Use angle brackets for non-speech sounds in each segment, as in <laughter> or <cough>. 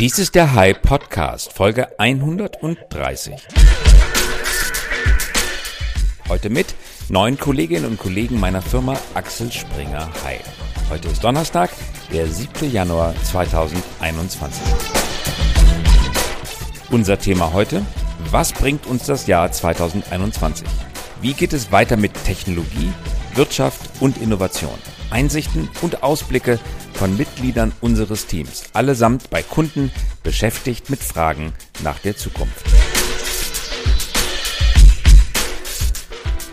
Dies ist der High Podcast, Folge 130. Heute mit neun Kolleginnen und Kollegen meiner Firma Axel Springer High. Heute ist Donnerstag, der 7. Januar 2021. Unser Thema heute, was bringt uns das Jahr 2021? Wie geht es weiter mit Technologie, Wirtschaft und Innovation? Einsichten und Ausblicke von Mitgliedern unseres Teams, allesamt bei Kunden beschäftigt mit Fragen nach der Zukunft.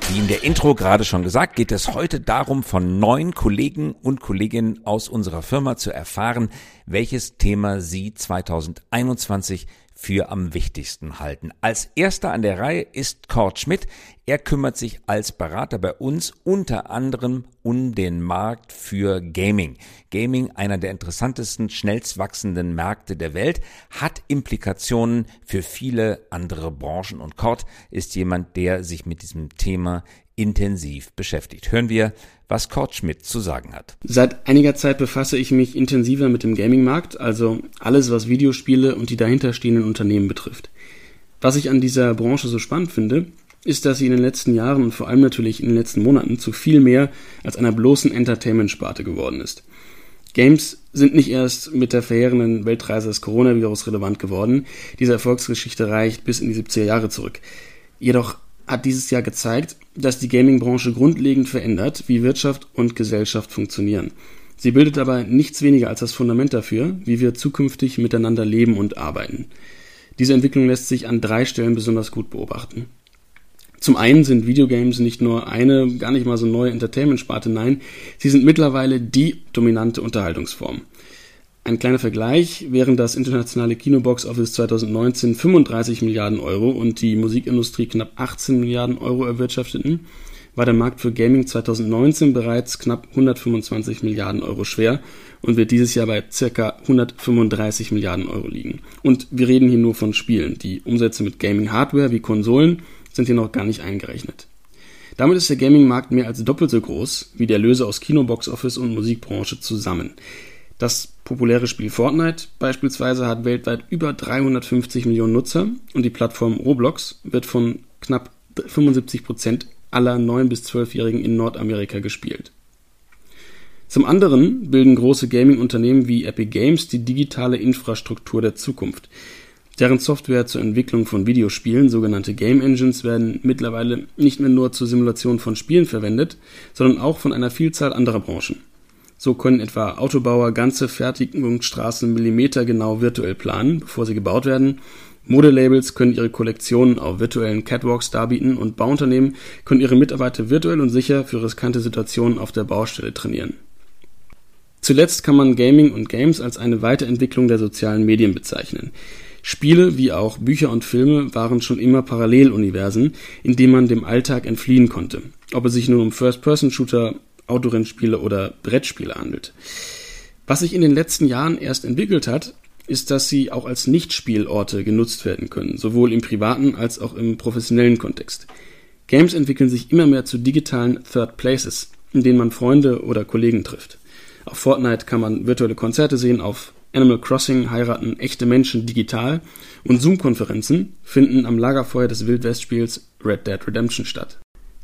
Wie in der Intro gerade schon gesagt, geht es heute darum, von neun Kollegen und Kolleginnen aus unserer Firma zu erfahren, welches Thema sie 2021 für am wichtigsten halten. Als erster an der Reihe ist Kurt Schmidt. Er kümmert sich als Berater bei uns unter anderem um den Markt für Gaming. Gaming, einer der interessantesten, schnellst wachsenden Märkte der Welt, hat Implikationen für viele andere Branchen und Kurt ist jemand, der sich mit diesem Thema intensiv beschäftigt. Hören wir, was Kurt Schmidt zu sagen hat. Seit einiger Zeit befasse ich mich intensiver mit dem Gaming-Markt, also alles, was Videospiele und die dahinterstehenden Unternehmen betrifft. Was ich an dieser Branche so spannend finde, ist, dass sie in den letzten Jahren und vor allem natürlich in den letzten Monaten zu viel mehr als einer bloßen Entertainment-Sparte geworden ist. Games sind nicht erst mit der verheerenden Weltreise des Coronavirus relevant geworden. Diese Erfolgsgeschichte reicht bis in die 70er Jahre zurück. Jedoch hat dieses Jahr gezeigt, dass die Gaming-Branche grundlegend verändert, wie Wirtschaft und Gesellschaft funktionieren. Sie bildet aber nichts weniger als das Fundament dafür, wie wir zukünftig miteinander leben und arbeiten. Diese Entwicklung lässt sich an drei Stellen besonders gut beobachten. Zum einen sind Videogames nicht nur eine gar nicht mal so neue Entertainment-Sparte, nein, sie sind mittlerweile die dominante Unterhaltungsform. Ein kleiner Vergleich, während das internationale Kinobox Office 2019 35 Milliarden Euro und die Musikindustrie knapp 18 Milliarden Euro erwirtschafteten, war der Markt für Gaming 2019 bereits knapp 125 Milliarden Euro schwer und wird dieses Jahr bei circa 135 Milliarden Euro liegen. Und wir reden hier nur von Spielen. Die Umsätze mit Gaming-Hardware wie Konsolen sind hier noch gar nicht eingerechnet. Damit ist der Gaming-Markt mehr als doppelt so groß wie der Löse aus Kinobox Office und Musikbranche zusammen. Das populäre Spiel Fortnite beispielsweise hat weltweit über 350 Millionen Nutzer und die Plattform Roblox wird von knapp 75 Prozent aller 9- bis 12-Jährigen in Nordamerika gespielt. Zum anderen bilden große Gaming-Unternehmen wie Epic Games die digitale Infrastruktur der Zukunft. Deren Software zur Entwicklung von Videospielen, sogenannte Game Engines, werden mittlerweile nicht mehr nur zur Simulation von Spielen verwendet, sondern auch von einer Vielzahl anderer Branchen. So können etwa Autobauer ganze Fertigungsstraßen millimetergenau virtuell planen, bevor sie gebaut werden. Modelabels können ihre Kollektionen auf virtuellen Catwalks darbieten und Bauunternehmen können ihre Mitarbeiter virtuell und sicher für riskante Situationen auf der Baustelle trainieren. Zuletzt kann man Gaming und Games als eine Weiterentwicklung der sozialen Medien bezeichnen. Spiele wie auch Bücher und Filme waren schon immer Paralleluniversen, in denen man dem Alltag entfliehen konnte. Ob es sich nun um First-Person-Shooter, Autorennspiele oder Brettspiele handelt. Was sich in den letzten Jahren erst entwickelt hat, ist, dass sie auch als Nichtspielorte genutzt werden können, sowohl im privaten als auch im professionellen Kontext. Games entwickeln sich immer mehr zu digitalen Third Places, in denen man Freunde oder Kollegen trifft. Auf Fortnite kann man virtuelle Konzerte sehen, auf Animal Crossing heiraten echte Menschen digital und Zoom-Konferenzen finden am Lagerfeuer des Wildwest-Spiels Red Dead Redemption statt.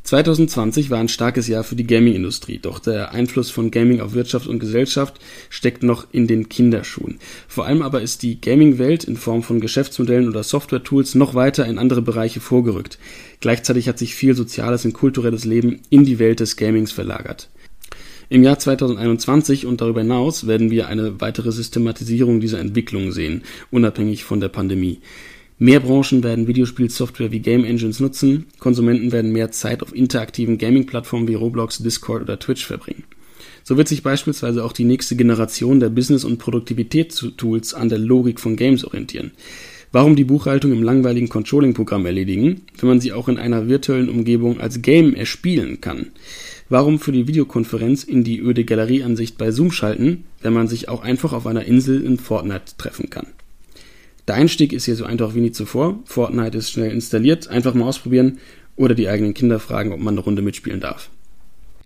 2020 war ein starkes Jahr für die Gaming-Industrie, doch der Einfluss von Gaming auf Wirtschaft und Gesellschaft steckt noch in den Kinderschuhen. Vor allem aber ist die Gaming-Welt in Form von Geschäftsmodellen oder Software-Tools noch weiter in andere Bereiche vorgerückt. Gleichzeitig hat sich viel soziales und kulturelles Leben in die Welt des Gamings verlagert. Im Jahr 2021 und darüber hinaus werden wir eine weitere Systematisierung dieser Entwicklung sehen, unabhängig von der Pandemie. Mehr Branchen werden Videospielsoftware wie Game Engines nutzen, Konsumenten werden mehr Zeit auf interaktiven Gaming-Plattformen wie Roblox, Discord oder Twitch verbringen. So wird sich beispielsweise auch die nächste Generation der Business- und Produktivitätstools an der Logik von Games orientieren. Warum die Buchhaltung im langweiligen Controlling-Programm erledigen, wenn man sie auch in einer virtuellen Umgebung als Game erspielen kann? Warum für die Videokonferenz in die öde Galerieansicht bei Zoom schalten, wenn man sich auch einfach auf einer Insel in Fortnite treffen kann? Der Einstieg ist hier so einfach wie nie zuvor. Fortnite ist schnell installiert, einfach mal ausprobieren oder die eigenen Kinder fragen, ob man eine Runde mitspielen darf.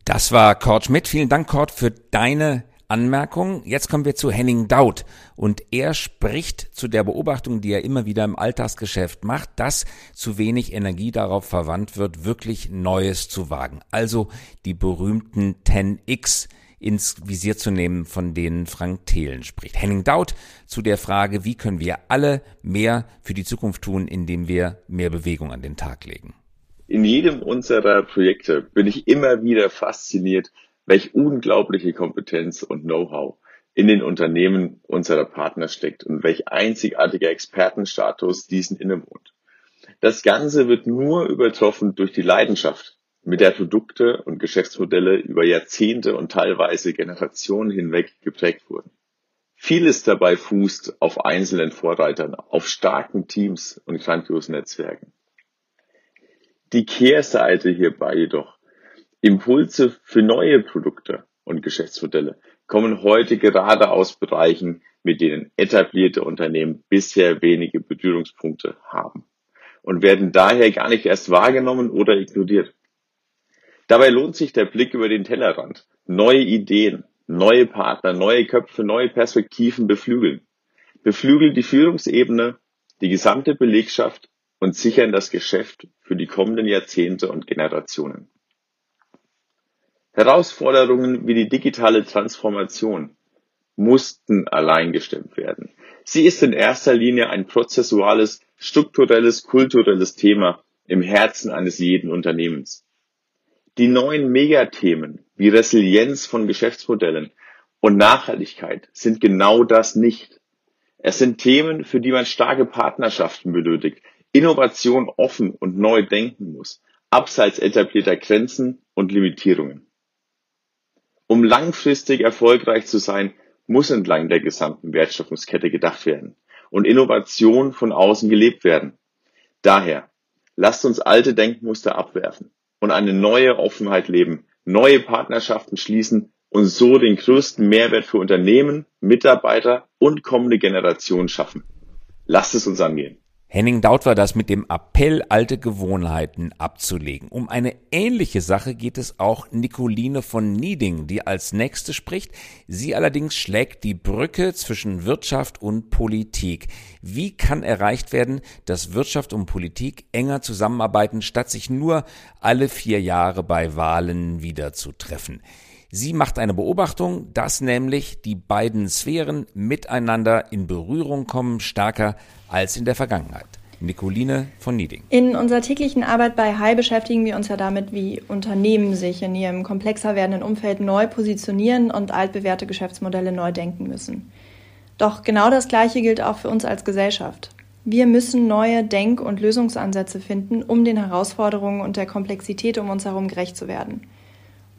Das war Cord Schmidt. Vielen Dank, Cord, für deine Anmerkung. Jetzt kommen wir zu Henning Daut und er spricht zu der Beobachtung, die er immer wieder im Alltagsgeschäft macht, dass zu wenig Energie darauf verwandt wird, wirklich Neues zu wagen. Also die berühmten 10x ins Visier zu nehmen, von denen Frank Thelen spricht. Henning Daut zu der Frage, wie können wir alle mehr für die Zukunft tun, indem wir mehr Bewegung an den Tag legen. In jedem unserer Projekte bin ich immer wieder fasziniert, welch unglaubliche Kompetenz und Know-how in den Unternehmen unserer Partner steckt und welch einzigartiger Expertenstatus diesen innewohnt. Das Ganze wird nur übertroffen durch die Leidenschaft, mit der Produkte und Geschäftsmodelle über Jahrzehnte und teilweise Generationen hinweg geprägt wurden. Vieles dabei fußt auf einzelnen Vorreitern, auf starken Teams und grandiosen Netzwerken. Die Kehrseite hierbei jedoch, Impulse für neue Produkte und Geschäftsmodelle kommen heute gerade aus Bereichen, mit denen etablierte Unternehmen bisher wenige Berührungspunkte haben und werden daher gar nicht erst wahrgenommen oder ignoriert. Dabei lohnt sich der Blick über den Tellerrand. Neue Ideen, neue Partner, neue Köpfe, neue Perspektiven beflügeln. Beflügeln die Führungsebene, die gesamte Belegschaft und sichern das Geschäft für die kommenden Jahrzehnte und Generationen. Herausforderungen wie die digitale Transformation mussten allein gestemmt werden. Sie ist in erster Linie ein prozessuales, strukturelles, kulturelles Thema im Herzen eines jeden Unternehmens. Die neuen Megathemen wie Resilienz von Geschäftsmodellen und Nachhaltigkeit sind genau das nicht. Es sind Themen, für die man starke Partnerschaften benötigt, Innovation offen und neu denken muss, abseits etablierter Grenzen und Limitierungen. Um langfristig erfolgreich zu sein, muss entlang der gesamten Wertschöpfungskette gedacht werden und Innovation von außen gelebt werden. Daher, lasst uns alte Denkmuster abwerfen und eine neue Offenheit leben, neue Partnerschaften schließen und so den größten Mehrwert für Unternehmen, Mitarbeiter und kommende Generationen schaffen. Lasst es uns angehen. Henning Daut war das mit dem Appell, alte Gewohnheiten abzulegen. Um eine ähnliche Sache geht es auch Nicoline von Nieding, die als nächste spricht. Sie allerdings schlägt die Brücke zwischen Wirtschaft und Politik. Wie kann erreicht werden, dass Wirtschaft und Politik enger zusammenarbeiten, statt sich nur alle vier Jahre bei Wahlen wieder zu treffen? Sie macht eine Beobachtung, dass nämlich die beiden Sphären miteinander in Berührung kommen, stärker als in der Vergangenheit. Nicoline von Nieding. In unserer täglichen Arbeit bei Hai beschäftigen wir uns ja damit, wie Unternehmen sich in ihrem komplexer werdenden Umfeld neu positionieren und altbewährte Geschäftsmodelle neu denken müssen. Doch genau das Gleiche gilt auch für uns als Gesellschaft. Wir müssen neue Denk- und Lösungsansätze finden, um den Herausforderungen und der Komplexität um uns herum gerecht zu werden.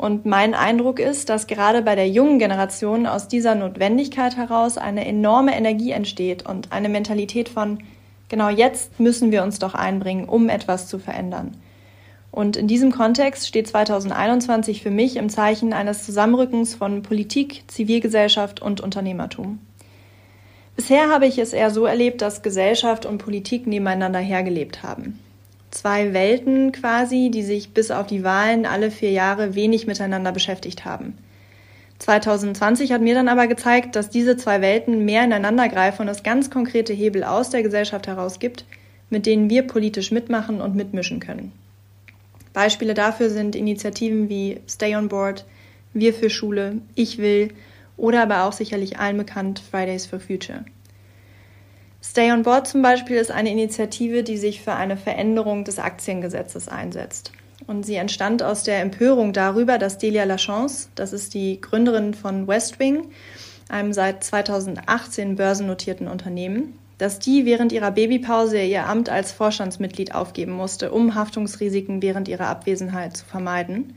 Und mein Eindruck ist, dass gerade bei der jungen Generation aus dieser Notwendigkeit heraus eine enorme Energie entsteht und eine Mentalität von, genau jetzt müssen wir uns doch einbringen, um etwas zu verändern. Und in diesem Kontext steht 2021 für mich im Zeichen eines Zusammenrückens von Politik, Zivilgesellschaft und Unternehmertum. Bisher habe ich es eher so erlebt, dass Gesellschaft und Politik nebeneinander hergelebt haben zwei Welten quasi, die sich bis auf die Wahlen alle vier Jahre wenig miteinander beschäftigt haben. 2020 hat mir dann aber gezeigt, dass diese zwei Welten mehr ineinander greifen und es ganz konkrete Hebel aus der Gesellschaft heraus gibt, mit denen wir politisch mitmachen und mitmischen können. Beispiele dafür sind Initiativen wie Stay on Board, Wir für Schule, Ich will oder aber auch sicherlich allen bekannt Fridays for Future. Stay on Board zum Beispiel ist eine Initiative, die sich für eine Veränderung des Aktiengesetzes einsetzt. Und sie entstand aus der Empörung darüber, dass Delia Lachance, das ist die Gründerin von Westwing, einem seit 2018 börsennotierten Unternehmen, dass die während ihrer Babypause ihr Amt als Vorstandsmitglied aufgeben musste, um Haftungsrisiken während ihrer Abwesenheit zu vermeiden.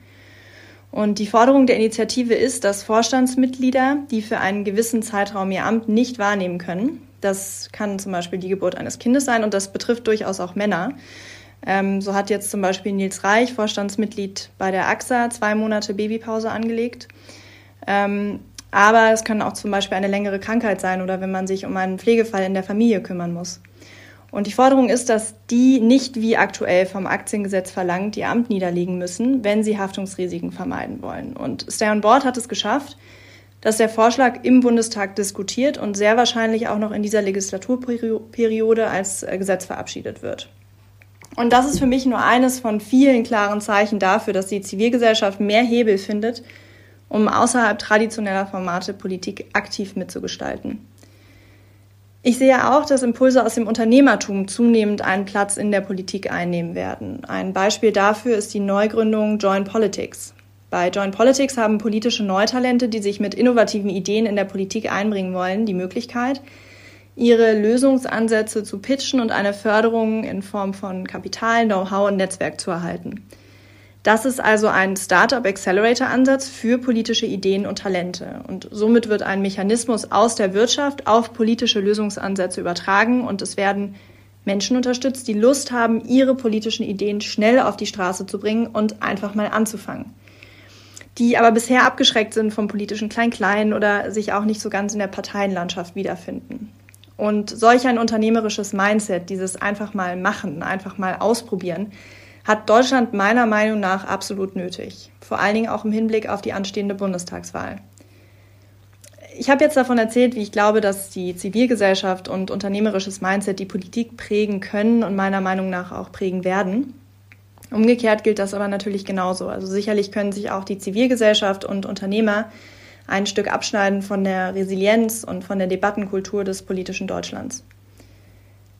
Und die Forderung der Initiative ist, dass Vorstandsmitglieder, die für einen gewissen Zeitraum ihr Amt nicht wahrnehmen können, das kann zum Beispiel die Geburt eines Kindes sein und das betrifft durchaus auch Männer. Ähm, so hat jetzt zum Beispiel Nils Reich, Vorstandsmitglied bei der AXA, zwei Monate Babypause angelegt. Ähm, aber es kann auch zum Beispiel eine längere Krankheit sein oder wenn man sich um einen Pflegefall in der Familie kümmern muss. Und die Forderung ist, dass die nicht wie aktuell vom Aktiengesetz verlangt ihr Amt niederlegen müssen, wenn sie Haftungsrisiken vermeiden wollen. Und Stay on Board hat es geschafft, dass der Vorschlag im Bundestag diskutiert und sehr wahrscheinlich auch noch in dieser Legislaturperiode als äh, Gesetz verabschiedet wird. Und das ist für mich nur eines von vielen klaren Zeichen dafür, dass die Zivilgesellschaft mehr Hebel findet, um außerhalb traditioneller Formate Politik aktiv mitzugestalten. Ich sehe auch, dass Impulse aus dem Unternehmertum zunehmend einen Platz in der Politik einnehmen werden. Ein Beispiel dafür ist die Neugründung Join Politics. Bei Join Politics haben politische Neutalente, die sich mit innovativen Ideen in der Politik einbringen wollen, die Möglichkeit, ihre Lösungsansätze zu pitchen und eine Förderung in Form von Kapital, Know-how und Netzwerk zu erhalten. Das ist also ein Startup Accelerator Ansatz für politische Ideen und Talente. Und somit wird ein Mechanismus aus der Wirtschaft auf politische Lösungsansätze übertragen und es werden Menschen unterstützt, die Lust haben, ihre politischen Ideen schnell auf die Straße zu bringen und einfach mal anzufangen. Die aber bisher abgeschreckt sind vom politischen Klein-Klein oder sich auch nicht so ganz in der Parteienlandschaft wiederfinden. Und solch ein unternehmerisches Mindset, dieses einfach mal machen, einfach mal ausprobieren, hat Deutschland meiner Meinung nach absolut nötig. Vor allen Dingen auch im Hinblick auf die anstehende Bundestagswahl. Ich habe jetzt davon erzählt, wie ich glaube, dass die Zivilgesellschaft und unternehmerisches Mindset die Politik prägen können und meiner Meinung nach auch prägen werden. Umgekehrt gilt das aber natürlich genauso. Also sicherlich können sich auch die Zivilgesellschaft und Unternehmer ein Stück abschneiden von der Resilienz und von der Debattenkultur des politischen Deutschlands.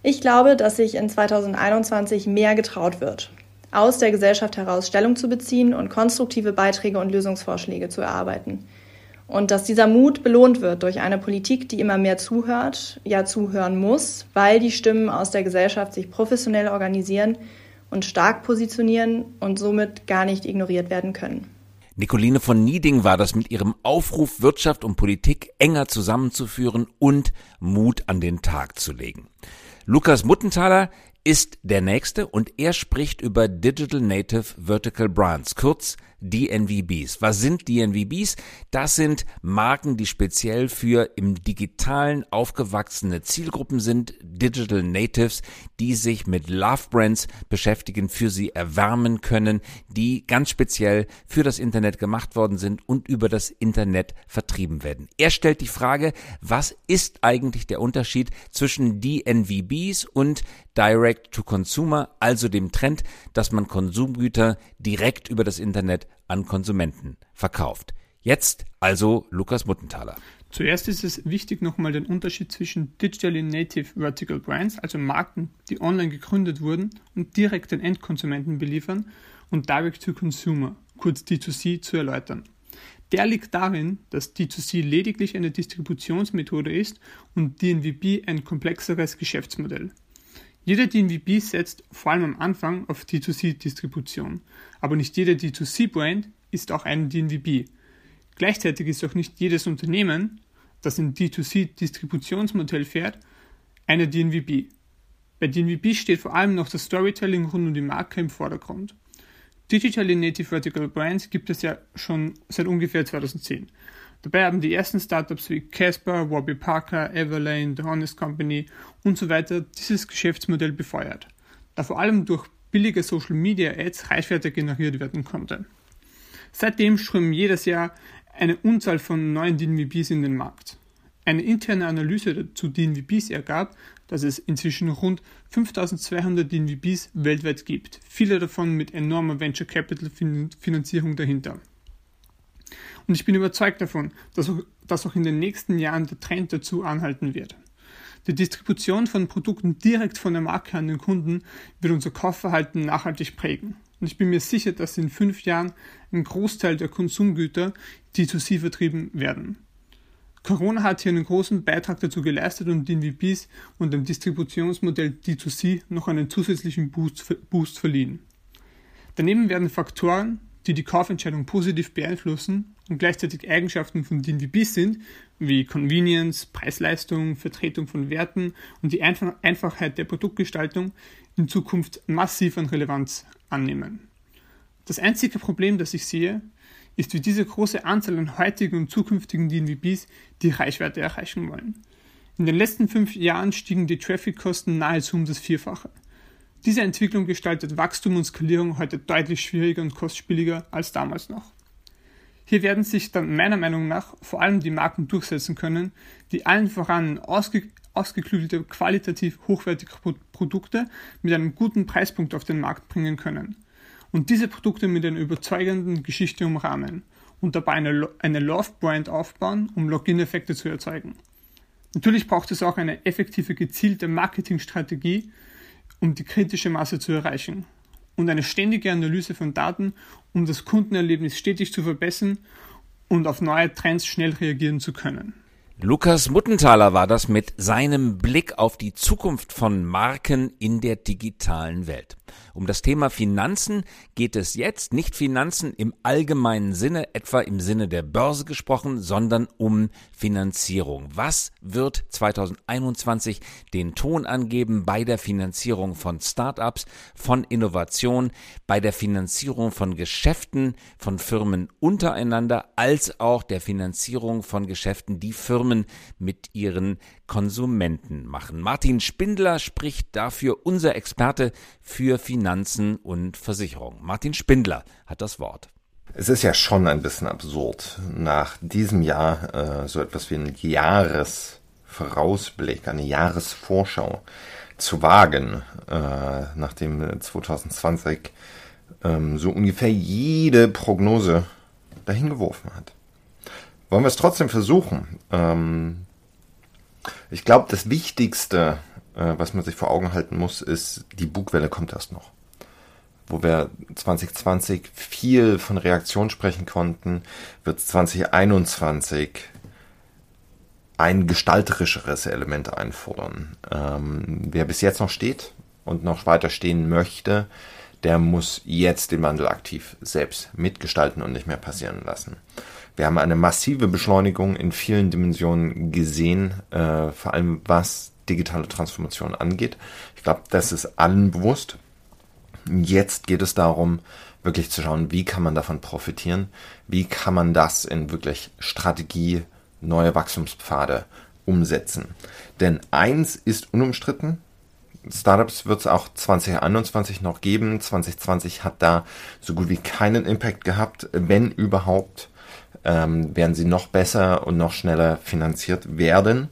Ich glaube, dass sich in 2021 mehr getraut wird aus der Gesellschaft heraus Stellung zu beziehen und konstruktive Beiträge und Lösungsvorschläge zu erarbeiten. Und dass dieser Mut belohnt wird durch eine Politik, die immer mehr zuhört, ja zuhören muss, weil die Stimmen aus der Gesellschaft sich professionell organisieren und stark positionieren und somit gar nicht ignoriert werden können. Nicoline von Nieding war das mit ihrem Aufruf, Wirtschaft und Politik enger zusammenzuführen und Mut an den Tag zu legen. Lukas Muttenthaler ist der nächste und er spricht über Digital Native Vertical Brands, kurz DNVBs. Was sind DNVBs? Das sind Marken, die speziell für im digitalen aufgewachsene Zielgruppen sind, Digital Natives, die sich mit Love Brands beschäftigen, für sie erwärmen können, die ganz speziell für das Internet gemacht worden sind und über das Internet vertrieben werden. Er stellt die Frage, was ist eigentlich der Unterschied zwischen DNVBs und Direct to Consumer, also dem Trend, dass man Konsumgüter direkt über das Internet an Konsumenten verkauft. Jetzt also Lukas Muttenthaler. Zuerst ist es wichtig, nochmal den Unterschied zwischen Digitally Native Vertical Brands, also Marken, die online gegründet wurden und direkt den Endkonsumenten beliefern, und Direct to Consumer, kurz D2C, zu erläutern. Der liegt darin, dass D2C lediglich eine Distributionsmethode ist und DNVB ein komplexeres Geschäftsmodell. Jeder DNVB setzt vor allem am Anfang auf D2C-Distribution, aber nicht jeder D2C-Brand ist auch ein DNVB. Gleichzeitig ist auch nicht jedes Unternehmen, das ein D2C-Distributionsmodell fährt, eine DNVB. Bei DNVB steht vor allem noch das Storytelling rund um die Marke im Vordergrund. Digitally Native Vertical Brands gibt es ja schon seit ungefähr 2010. Dabei haben die ersten Startups wie Casper, Warby Parker, Everlane, The Honest Company und so weiter dieses Geschäftsmodell befeuert, da vor allem durch billige Social Media Ads Reichweite generiert werden konnte. Seitdem strömen jedes Jahr eine Unzahl von neuen DNVBs in den Markt. Eine interne Analyse zu DNVBs ergab, dass es inzwischen rund 5200 DNVBs weltweit gibt, viele davon mit enormer Venture Capital Finanzierung dahinter. Und ich bin überzeugt davon, dass auch, dass auch in den nächsten Jahren der Trend dazu anhalten wird. Die Distribution von Produkten direkt von der Marke an den Kunden wird unser Kaufverhalten nachhaltig prägen. Und ich bin mir sicher, dass in fünf Jahren ein Großteil der Konsumgüter D2C vertrieben werden. Corona hat hier einen großen Beitrag dazu geleistet und den VPs und dem Distributionsmodell D2C noch einen zusätzlichen Boost, Boost verliehen. Daneben werden Faktoren, die die Kaufentscheidung positiv beeinflussen und gleichzeitig Eigenschaften von DNVBs sind, wie Convenience, Preis-Leistung, Vertretung von Werten und die Einf Einfachheit der Produktgestaltung in Zukunft massiv an Relevanz annehmen. Das einzige Problem, das ich sehe, ist, wie diese große Anzahl an heutigen und zukünftigen DNVBs die Reichweite erreichen wollen. In den letzten fünf Jahren stiegen die Traffic-Kosten nahezu um das Vierfache. Diese Entwicklung gestaltet Wachstum und Skalierung heute deutlich schwieriger und kostspieliger als damals noch. Hier werden sich dann meiner Meinung nach vor allem die Marken durchsetzen können, die allen voran ausge ausgeklügelte, qualitativ hochwertige Produkte mit einem guten Preispunkt auf den Markt bringen können. Und diese Produkte mit einer überzeugenden Geschichte umrahmen und dabei eine, eine Love-Brand aufbauen, um Login-Effekte zu erzeugen. Natürlich braucht es auch eine effektive, gezielte Marketingstrategie, um die kritische Masse zu erreichen und eine ständige Analyse von Daten, um das Kundenerlebnis stetig zu verbessern und auf neue Trends schnell reagieren zu können. Lukas Muttenthaler war das mit seinem Blick auf die Zukunft von Marken in der digitalen Welt. Um das Thema Finanzen geht es jetzt, nicht Finanzen im allgemeinen Sinne, etwa im Sinne der Börse gesprochen, sondern um Finanzierung. Was wird 2021 den Ton angeben bei der Finanzierung von Startups, von Innovation, bei der Finanzierung von Geschäften, von Firmen untereinander, als auch der Finanzierung von Geschäften, die Firmen mit ihren Konsumenten machen. Martin Spindler spricht dafür unser Experte für Finanzen und Versicherung. Martin Spindler hat das Wort. Es ist ja schon ein bisschen absurd, nach diesem Jahr äh, so etwas wie einen Jahresvorausblick, eine Jahresvorschau zu wagen, äh, nachdem 2020 ähm, so ungefähr jede Prognose dahin geworfen hat. Wollen wir es trotzdem versuchen? Ähm, ich glaube, das Wichtigste, äh, was man sich vor Augen halten muss, ist, die Bugwelle kommt erst noch. Wo wir 2020 viel von Reaktion sprechen konnten, wird 2021 ein gestalterischeres Element einfordern. Ähm, wer bis jetzt noch steht und noch weiter stehen möchte, der muss jetzt den Wandel aktiv selbst mitgestalten und nicht mehr passieren lassen. Wir haben eine massive Beschleunigung in vielen Dimensionen gesehen, äh, vor allem was digitale Transformation angeht. Ich glaube, das ist allen bewusst. Jetzt geht es darum, wirklich zu schauen, wie kann man davon profitieren, wie kann man das in wirklich Strategie, neue Wachstumspfade umsetzen. Denn eins ist unumstritten, Startups wird es auch 2021 noch geben. 2020 hat da so gut wie keinen Impact gehabt, wenn überhaupt ähm, werden sie noch besser und noch schneller finanziert werden.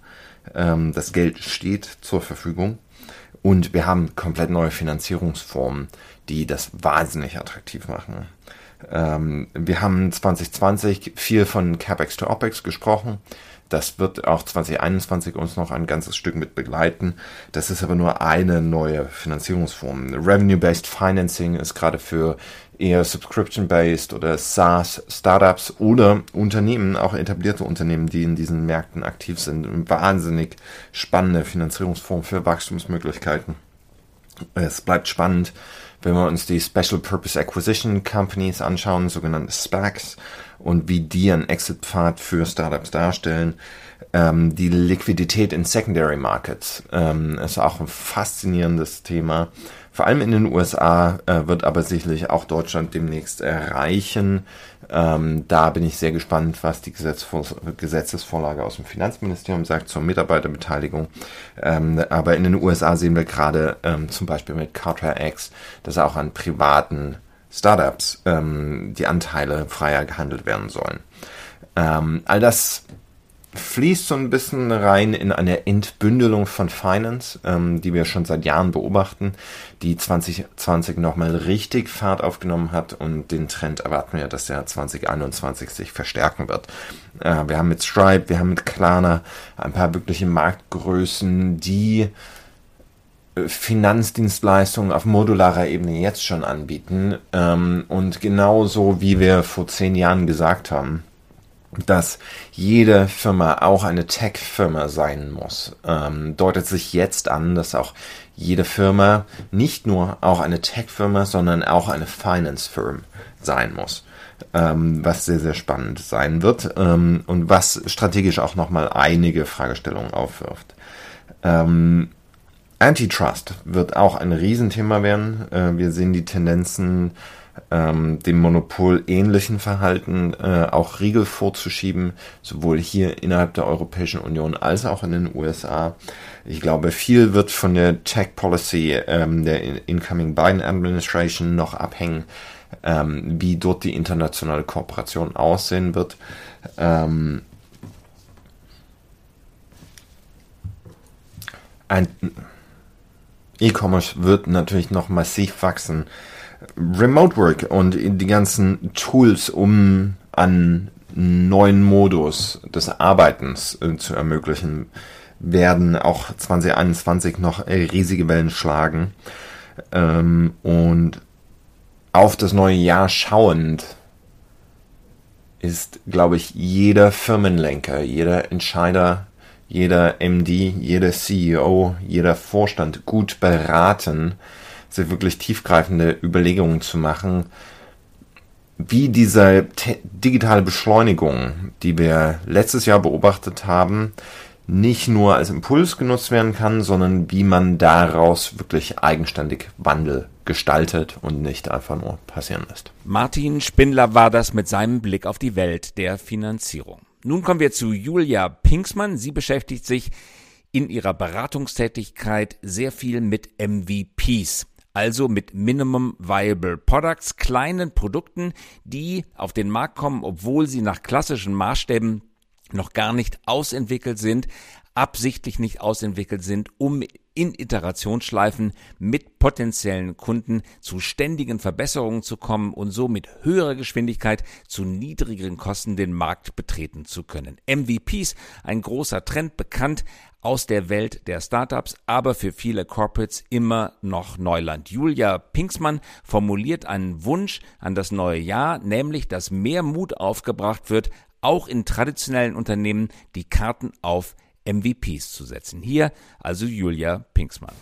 Ähm, das Geld steht zur Verfügung. Und wir haben komplett neue Finanzierungsformen, die das wahnsinnig attraktiv machen. Ähm, wir haben 2020 viel von CapEx to OpEx gesprochen. Das wird auch 2021 uns noch ein ganzes Stück mit begleiten. Das ist aber nur eine neue Finanzierungsform. Revenue-Based Financing ist gerade für eher Subscription-based oder SaaS-Startups oder Unternehmen, auch etablierte Unternehmen, die in diesen Märkten aktiv sind. Wahnsinnig spannende Finanzierungsform für Wachstumsmöglichkeiten. Es bleibt spannend, wenn wir uns die Special Purpose Acquisition Companies anschauen, sogenannte SPACs, und wie die einen Exit-Pfad für Startups darstellen. Ähm, die Liquidität in Secondary Markets ähm, ist auch ein faszinierendes Thema. Vor allem in den USA äh, wird aber sicherlich auch Deutschland demnächst erreichen. Ähm, da bin ich sehr gespannt, was die Gesetzesvorlage aus dem Finanzministerium sagt zur Mitarbeiterbeteiligung. Ähm, aber in den USA sehen wir gerade ähm, zum Beispiel mit Carter X, dass auch an privaten Startups ähm, die Anteile freier gehandelt werden sollen. Ähm, all das fließt so ein bisschen rein in eine Entbündelung von Finance, ähm, die wir schon seit Jahren beobachten, die 2020 nochmal richtig Fahrt aufgenommen hat und den Trend erwarten wir, dass der 2021 sich verstärken wird. Äh, wir haben mit Stripe, wir haben mit Klarna ein paar wirkliche Marktgrößen, die Finanzdienstleistungen auf modularer Ebene jetzt schon anbieten. Ähm, und genauso wie wir vor zehn Jahren gesagt haben, dass jede Firma auch eine Tech-Firma sein muss, ähm, deutet sich jetzt an, dass auch jede Firma nicht nur auch eine Tech-Firma, sondern auch eine Finance-Firm sein muss. Ähm, was sehr, sehr spannend sein wird ähm, und was strategisch auch nochmal einige Fragestellungen aufwirft. Ähm, Antitrust wird auch ein Riesenthema werden. Äh, wir sehen die Tendenzen, ähm, dem Monopol ähnlichen Verhalten äh, auch Riegel vorzuschieben, sowohl hier innerhalb der Europäischen Union als auch in den USA. Ich glaube, viel wird von der Tech Policy ähm, der Incoming Biden Administration noch abhängen. ähm, wie dort die internationale Kooperation aussehen wird. Ähm, ein E-Commerce wird natürlich noch massiv wachsen. Remote Work und die ganzen Tools, um an neuen Modus des Arbeitens äh, zu ermöglichen, werden auch 2021 noch riesige Wellen schlagen. Ähm, und auf das neue Jahr schauend ist, glaube ich, jeder Firmenlenker, jeder Entscheider, jeder MD, jeder CEO, jeder Vorstand gut beraten, sich wirklich tiefgreifende Überlegungen zu machen, wie diese digitale Beschleunigung, die wir letztes Jahr beobachtet haben, nicht nur als Impuls genutzt werden kann, sondern wie man daraus wirklich eigenständig Wandel gestaltet und nicht einfach nur passieren lässt. Martin Spindler war das mit seinem Blick auf die Welt der Finanzierung. Nun kommen wir zu Julia Pinksmann. Sie beschäftigt sich in ihrer Beratungstätigkeit sehr viel mit MVPs also mit Minimum Viable Products, kleinen Produkten, die auf den Markt kommen, obwohl sie nach klassischen Maßstäben noch gar nicht ausentwickelt sind, absichtlich nicht ausentwickelt sind, um in Iterationsschleifen mit potenziellen Kunden zu ständigen Verbesserungen zu kommen und so mit höherer Geschwindigkeit zu niedrigeren Kosten den Markt betreten zu können. MVPs, ein großer Trend, bekannt aus der Welt der Startups, aber für viele Corporates immer noch Neuland. Julia Pinksmann formuliert einen Wunsch an das neue Jahr, nämlich, dass mehr Mut aufgebracht wird, auch in traditionellen Unternehmen die Karten auf MVPs zu setzen. Hier also Julia Pinksmann.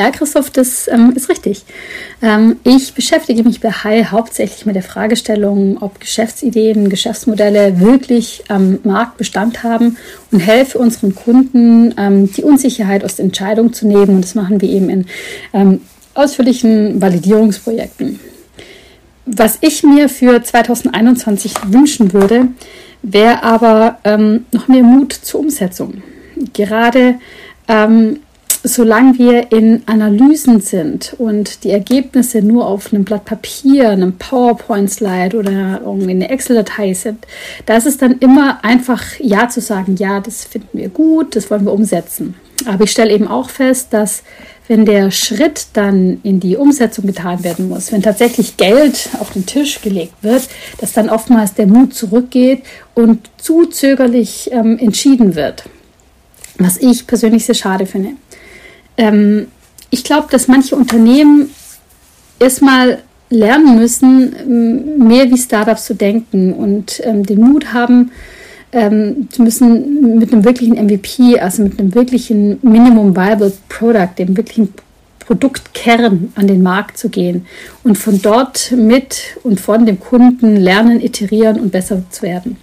Ja, Christoph, das ähm, ist richtig. Ähm, ich beschäftige mich bei Heil hauptsächlich mit der Fragestellung, ob Geschäftsideen, Geschäftsmodelle wirklich am Markt Bestand haben und helfe unseren Kunden, ähm, die Unsicherheit aus der Entscheidung zu nehmen. Und das machen wir eben in ähm, ausführlichen Validierungsprojekten. Was ich mir für 2021 wünschen würde, wäre aber ähm, noch mehr Mut zur Umsetzung. Gerade ähm, solange wir in Analysen sind und die Ergebnisse nur auf einem Blatt Papier, einem PowerPoint-Slide oder irgendwie eine Excel-Datei sind, da ist es dann immer einfach Ja zu sagen, ja, das finden wir gut, das wollen wir umsetzen. Aber ich stelle eben auch fest, dass wenn der Schritt dann in die Umsetzung getan werden muss, wenn tatsächlich Geld auf den Tisch gelegt wird, dass dann oftmals der Mut zurückgeht und zu zögerlich ähm, entschieden wird. Was ich persönlich sehr schade finde. Ähm, ich glaube, dass manche Unternehmen erstmal lernen müssen, ähm, mehr wie Startups zu denken und ähm, den Mut haben, ähm, müssen mit einem wirklichen MVP, also mit einem wirklichen Minimum Viable Product, dem wirklichen Produktkern an den Markt zu gehen und von dort mit und von dem Kunden lernen, iterieren und besser zu werden.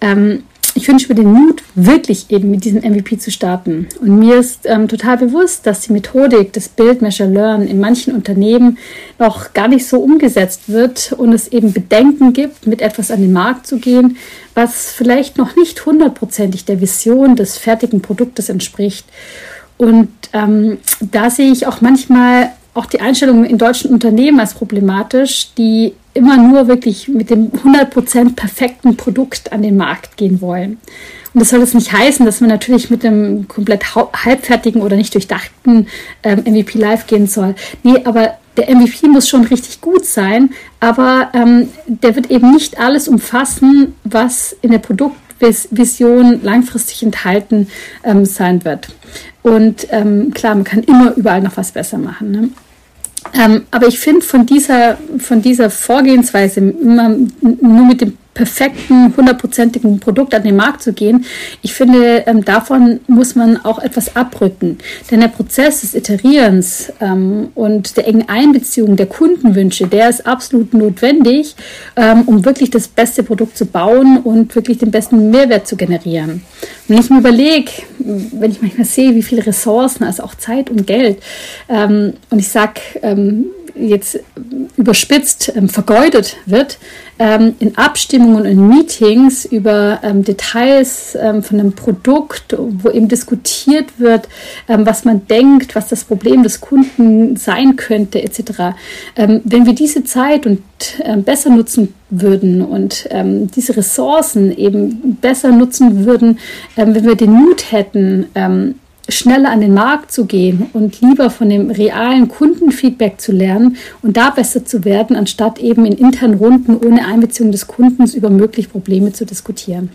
Ähm, ich wünsche mir den Mut, wirklich eben mit diesem MVP zu starten. Und mir ist ähm, total bewusst, dass die Methodik des Build, Measure, Learn in manchen Unternehmen noch gar nicht so umgesetzt wird und es eben Bedenken gibt, mit etwas an den Markt zu gehen, was vielleicht noch nicht hundertprozentig der Vision des fertigen Produktes entspricht. Und ähm, da sehe ich auch manchmal auch die Einstellung in deutschen Unternehmen als problematisch, die immer nur wirklich mit dem 100% perfekten Produkt an den Markt gehen wollen. Und das soll jetzt nicht heißen, dass man natürlich mit einem komplett halbfertigen oder nicht durchdachten ähm, MVP live gehen soll. Nee, aber der MVP muss schon richtig gut sein, aber ähm, der wird eben nicht alles umfassen, was in der Produktvision langfristig enthalten ähm, sein wird. Und ähm, klar, man kann immer überall noch was besser machen. Ne? Ähm, aber ich finde von dieser, von dieser Vorgehensweise, immer nur mit dem perfekten, hundertprozentigen Produkt an den Markt zu gehen. Ich finde, ähm, davon muss man auch etwas abrücken. Denn der Prozess des Iterierens ähm, und der engen Einbeziehung der Kundenwünsche, der ist absolut notwendig, ähm, um wirklich das beste Produkt zu bauen und wirklich den besten Mehrwert zu generieren. Wenn ich mir überlege, wenn ich manchmal sehe, wie viele Ressourcen, also auch Zeit und Geld, ähm, und ich sage, ähm, jetzt überspitzt ähm, vergeudet wird, ähm, in Abstimmungen und in Meetings über ähm, Details ähm, von einem Produkt, wo eben diskutiert wird, ähm, was man denkt, was das Problem des Kunden sein könnte, etc. Ähm, wenn wir diese Zeit und ähm, besser nutzen würden und diese Ressourcen eben besser nutzen würden, wenn wir den Mut hätten, schneller an den Markt zu gehen und lieber von dem realen Kundenfeedback zu lernen und da besser zu werden, anstatt eben in internen Runden ohne Einbeziehung des Kundens über mögliche Probleme zu diskutieren.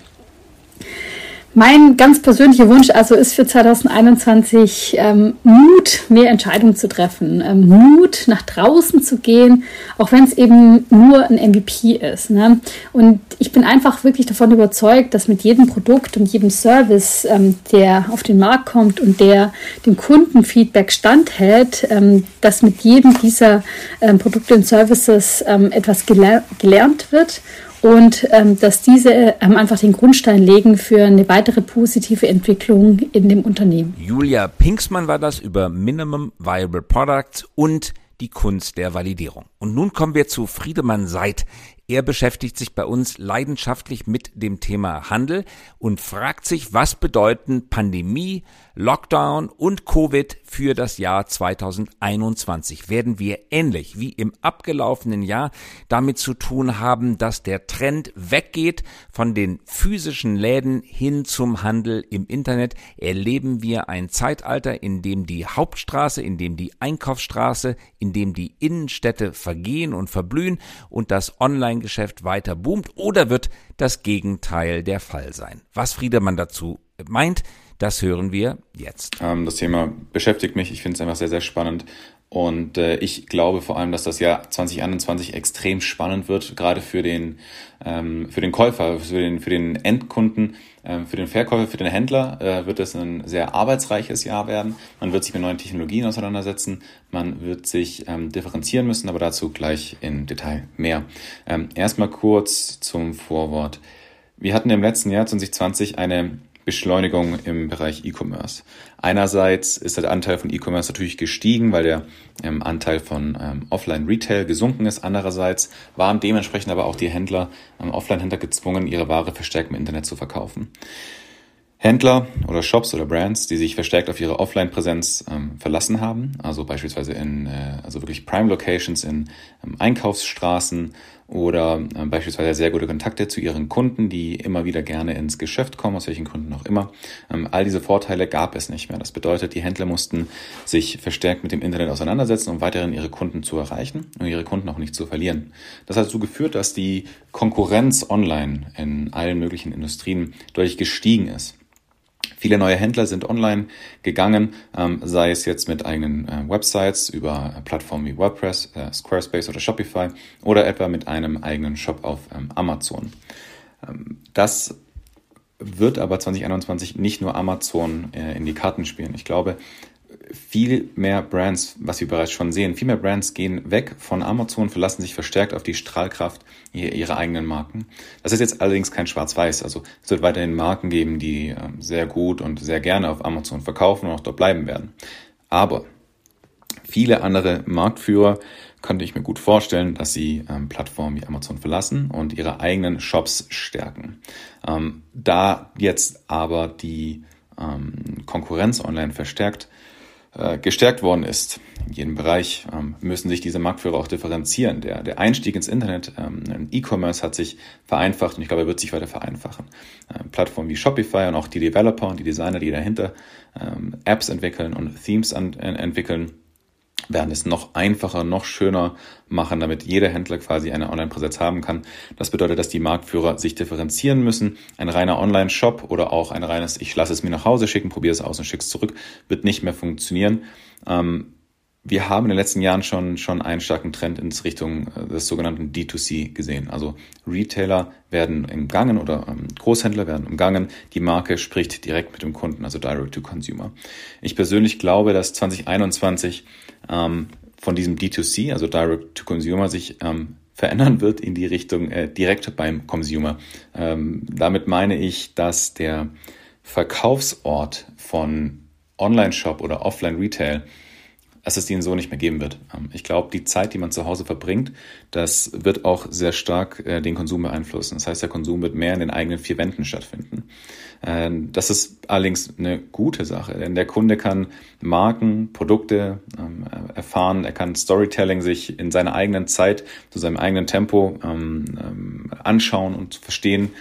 Mein ganz persönlicher Wunsch also ist für 2021 ähm, Mut, mehr Entscheidungen zu treffen, ähm, Mut nach draußen zu gehen, auch wenn es eben nur ein MVP ist. Ne? Und ich bin einfach wirklich davon überzeugt, dass mit jedem Produkt und jedem Service, ähm, der auf den Markt kommt und der dem Kundenfeedback standhält, ähm, dass mit jedem dieser ähm, Produkte und Services ähm, etwas geler gelernt wird und ähm, dass diese ähm, einfach den Grundstein legen für eine weitere positive Entwicklung in dem Unternehmen. Julia Pinksmann war das über Minimum Viable Products und die Kunst der Validierung. Und nun kommen wir zu Friedemann Seid. Er beschäftigt sich bei uns leidenschaftlich mit dem Thema Handel und fragt sich, was bedeuten Pandemie, Lockdown und Covid für das Jahr 2021. Werden wir ähnlich wie im abgelaufenen Jahr damit zu tun haben, dass der Trend weggeht von den physischen Läden hin zum Handel im Internet? Erleben wir ein Zeitalter, in dem die Hauptstraße, in dem die Einkaufsstraße, in dem die Innenstädte vergehen und verblühen und das Online-Geschäft weiter boomt? Oder wird das Gegenteil der Fall sein? Was Friedemann dazu meint, das hören wir jetzt. Ähm, das Thema beschäftigt mich. Ich finde es einfach sehr, sehr spannend. Und äh, ich glaube vor allem, dass das Jahr 2021 extrem spannend wird, gerade für den, ähm, für den Käufer, für den, für den Endkunden, ähm, für den Verkäufer, für den Händler äh, wird es ein sehr arbeitsreiches Jahr werden. Man wird sich mit neuen Technologien auseinandersetzen, man wird sich ähm, differenzieren müssen, aber dazu gleich in Detail mehr. Ähm, erstmal kurz zum Vorwort. Wir hatten im letzten Jahr 2020 eine Beschleunigung im Bereich E-Commerce. Einerseits ist der Anteil von E-Commerce natürlich gestiegen, weil der ähm, Anteil von ähm, Offline-Retail gesunken ist. Andererseits waren dementsprechend aber auch die Händler, ähm, Offline-Händler gezwungen, ihre Ware verstärkt im Internet zu verkaufen. Händler oder Shops oder Brands, die sich verstärkt auf ihre Offline-Präsenz ähm, verlassen haben, also beispielsweise in äh, also wirklich Prime-Locations in ähm, Einkaufsstraßen oder äh, beispielsweise sehr gute Kontakte zu ihren Kunden, die immer wieder gerne ins Geschäft kommen, aus welchen Gründen auch immer. Ähm, all diese Vorteile gab es nicht mehr. Das bedeutet, die Händler mussten sich verstärkt mit dem Internet auseinandersetzen, um weiterhin ihre Kunden zu erreichen und ihre Kunden auch nicht zu verlieren. Das hat dazu geführt, dass die Konkurrenz online in allen möglichen Industrien deutlich gestiegen ist. Viele neue Händler sind online gegangen, ähm, sei es jetzt mit eigenen äh, Websites über Plattformen wie WordPress, äh, Squarespace oder Shopify oder etwa mit einem eigenen Shop auf ähm, Amazon. Ähm, das wird aber 2021 nicht nur Amazon äh, in die Karten spielen. Ich glaube, viel mehr Brands, was wir bereits schon sehen, viel mehr Brands gehen weg von Amazon, verlassen sich verstärkt auf die Strahlkraft ihrer eigenen Marken. Das ist jetzt allerdings kein Schwarz-Weiß. Also es wird weiterhin Marken geben, die ähm, sehr gut und sehr gerne auf Amazon verkaufen und auch dort bleiben werden. Aber viele andere Marktführer könnte ich mir gut vorstellen, dass sie ähm, Plattformen wie Amazon verlassen und ihre eigenen Shops stärken. Ähm, da jetzt aber die ähm, Konkurrenz online verstärkt gestärkt worden ist. In jedem Bereich ähm, müssen sich diese Marktführer auch differenzieren. Der, der Einstieg ins Internet, ähm, E-Commerce hat sich vereinfacht und ich glaube, er wird sich weiter vereinfachen. Äh, Plattformen wie Shopify und auch die Developer und die Designer, die dahinter ähm, Apps entwickeln und Themes an, äh, entwickeln, werden es noch einfacher, noch schöner machen, damit jeder Händler quasi eine Online-Präsenz haben kann. Das bedeutet, dass die Marktführer sich differenzieren müssen. Ein reiner Online-Shop oder auch ein reines, ich lasse es mir nach Hause schicken, probiere es aus und schicke es zurück, wird nicht mehr funktionieren. Ähm, wir haben in den letzten Jahren schon, schon einen starken Trend in Richtung äh, des sogenannten D2C gesehen. Also Retailer werden umgangen oder ähm, Großhändler werden umgangen. Die Marke spricht direkt mit dem Kunden, also Direct to Consumer. Ich persönlich glaube, dass 2021 ähm, von diesem D2C, also Direct to Consumer, sich ähm, verändern wird in die Richtung äh, direkt beim Consumer. Ähm, damit meine ich, dass der Verkaufsort von Online-Shop oder Offline-Retail dass es ihnen so nicht mehr geben wird. Ähm, ich glaube, die Zeit, die man zu Hause verbringt, das wird auch sehr stark äh, den Konsum beeinflussen. Das heißt, der Konsum wird mehr in den eigenen vier Wänden stattfinden. Ähm, das ist allerdings eine gute Sache, denn der Kunde kann Marken, Produkte ähm, erfahren, er kann Storytelling sich in seiner eigenen Zeit, zu seinem eigenen Tempo anschauen und verstehen,